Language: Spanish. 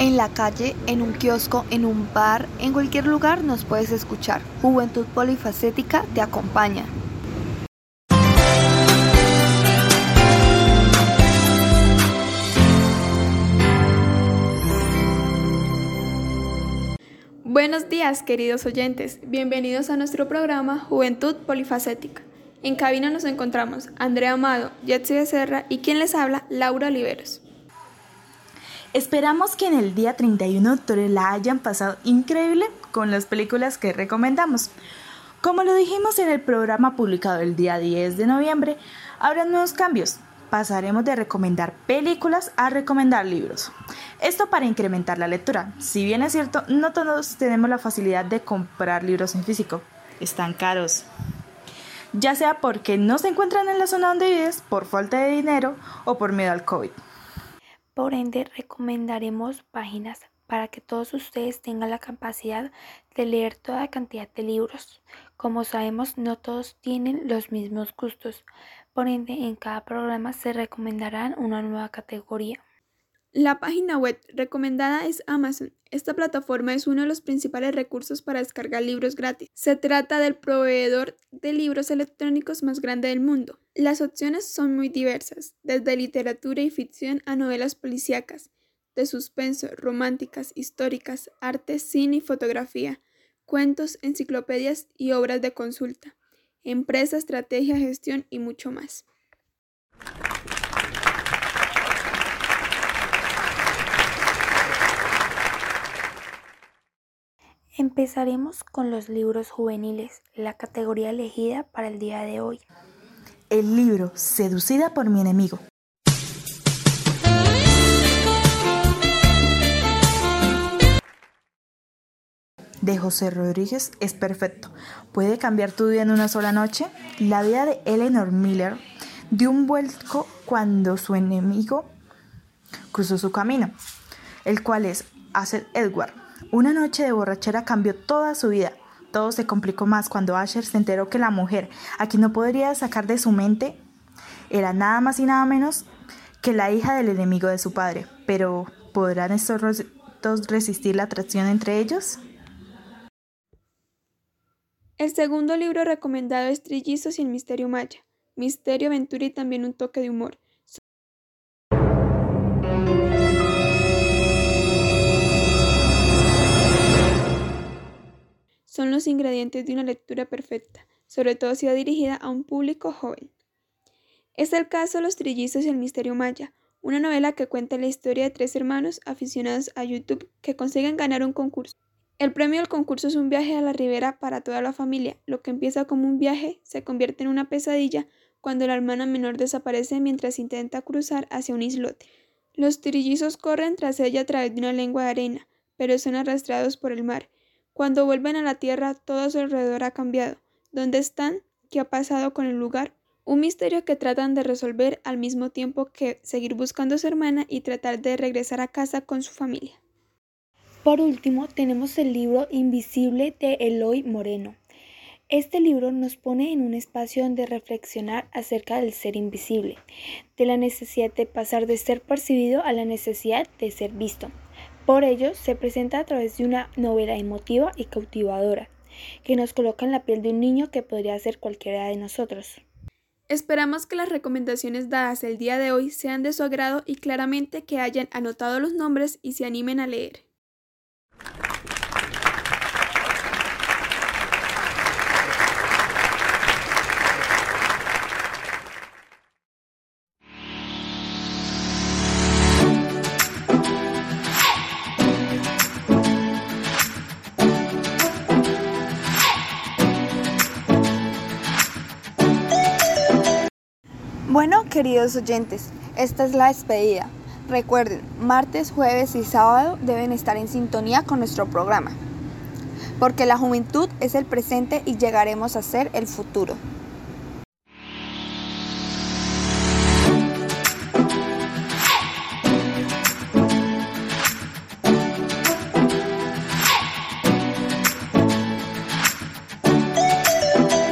En la calle, en un kiosco, en un bar, en cualquier lugar nos puedes escuchar. Juventud Polifacética te acompaña. Buenos días, queridos oyentes. Bienvenidos a nuestro programa Juventud Polifacética. En cabina nos encontramos Andrea Amado, Jetsi Becerra y quien les habla, Laura Oliveros. Esperamos que en el día 31 de octubre la hayan pasado increíble con las películas que recomendamos. Como lo dijimos en el programa publicado el día 10 de noviembre, habrá nuevos cambios pasaremos de recomendar películas a recomendar libros. Esto para incrementar la lectura. Si bien es cierto, no todos tenemos la facilidad de comprar libros en físico. Están caros. Ya sea porque no se encuentran en la zona donde vives, por falta de dinero o por miedo al COVID. Por ende, recomendaremos páginas para que todos ustedes tengan la capacidad de leer toda cantidad de libros. Como sabemos, no todos tienen los mismos gustos, por ende, en cada programa se recomendarán una nueva categoría. La página web recomendada es Amazon. Esta plataforma es uno de los principales recursos para descargar libros gratis. Se trata del proveedor de libros electrónicos más grande del mundo. Las opciones son muy diversas, desde literatura y ficción a novelas policíacas, de suspenso, románticas, históricas, arte, cine y fotografía, cuentos, enciclopedias y obras de consulta, empresa, estrategia, gestión y mucho más. Empezaremos con los libros juveniles, la categoría elegida para el día de hoy. El libro Seducida por mi enemigo de José Rodríguez es perfecto. Puede cambiar tu vida en una sola noche. La vida de Eleanor Miller dio un vuelco cuando su enemigo cruzó su camino, el cual es Asher Edward. Una noche de borrachera cambió toda su vida. Todo se complicó más cuando Asher se enteró que la mujer, a quien no podría sacar de su mente, era nada más y nada menos que la hija del enemigo de su padre. Pero, ¿podrán estos dos resistir la atracción entre ellos? El segundo libro recomendado es Trillizos y el Misterio Maya. Misterio, aventura y también un toque de humor. Son los ingredientes de una lectura perfecta, sobre todo si va dirigida a un público joven. Es el caso de Los Trillizos y el Misterio Maya, una novela que cuenta la historia de tres hermanos aficionados a YouTube que consiguen ganar un concurso. El premio del concurso es un viaje a la ribera para toda la familia. Lo que empieza como un viaje se convierte en una pesadilla cuando la hermana menor desaparece mientras intenta cruzar hacia un islote. Los trillizos corren tras ella a través de una lengua de arena, pero son arrastrados por el mar. Cuando vuelven a la tierra, todo a su alrededor ha cambiado. ¿Dónde están? ¿Qué ha pasado con el lugar? Un misterio que tratan de resolver al mismo tiempo que seguir buscando a su hermana y tratar de regresar a casa con su familia. Por último, tenemos el libro Invisible de Eloy Moreno. Este libro nos pone en un espacio donde reflexionar acerca del ser invisible, de la necesidad de pasar de ser percibido a la necesidad de ser visto. Por ello, se presenta a través de una novela emotiva y cautivadora, que nos coloca en la piel de un niño que podría ser cualquiera de nosotros. Esperamos que las recomendaciones dadas el día de hoy sean de su agrado y claramente que hayan anotado los nombres y se animen a leer. Bueno, queridos oyentes, esta es la despedida. Recuerden, martes, jueves y sábado deben estar en sintonía con nuestro programa, porque la juventud es el presente y llegaremos a ser el futuro.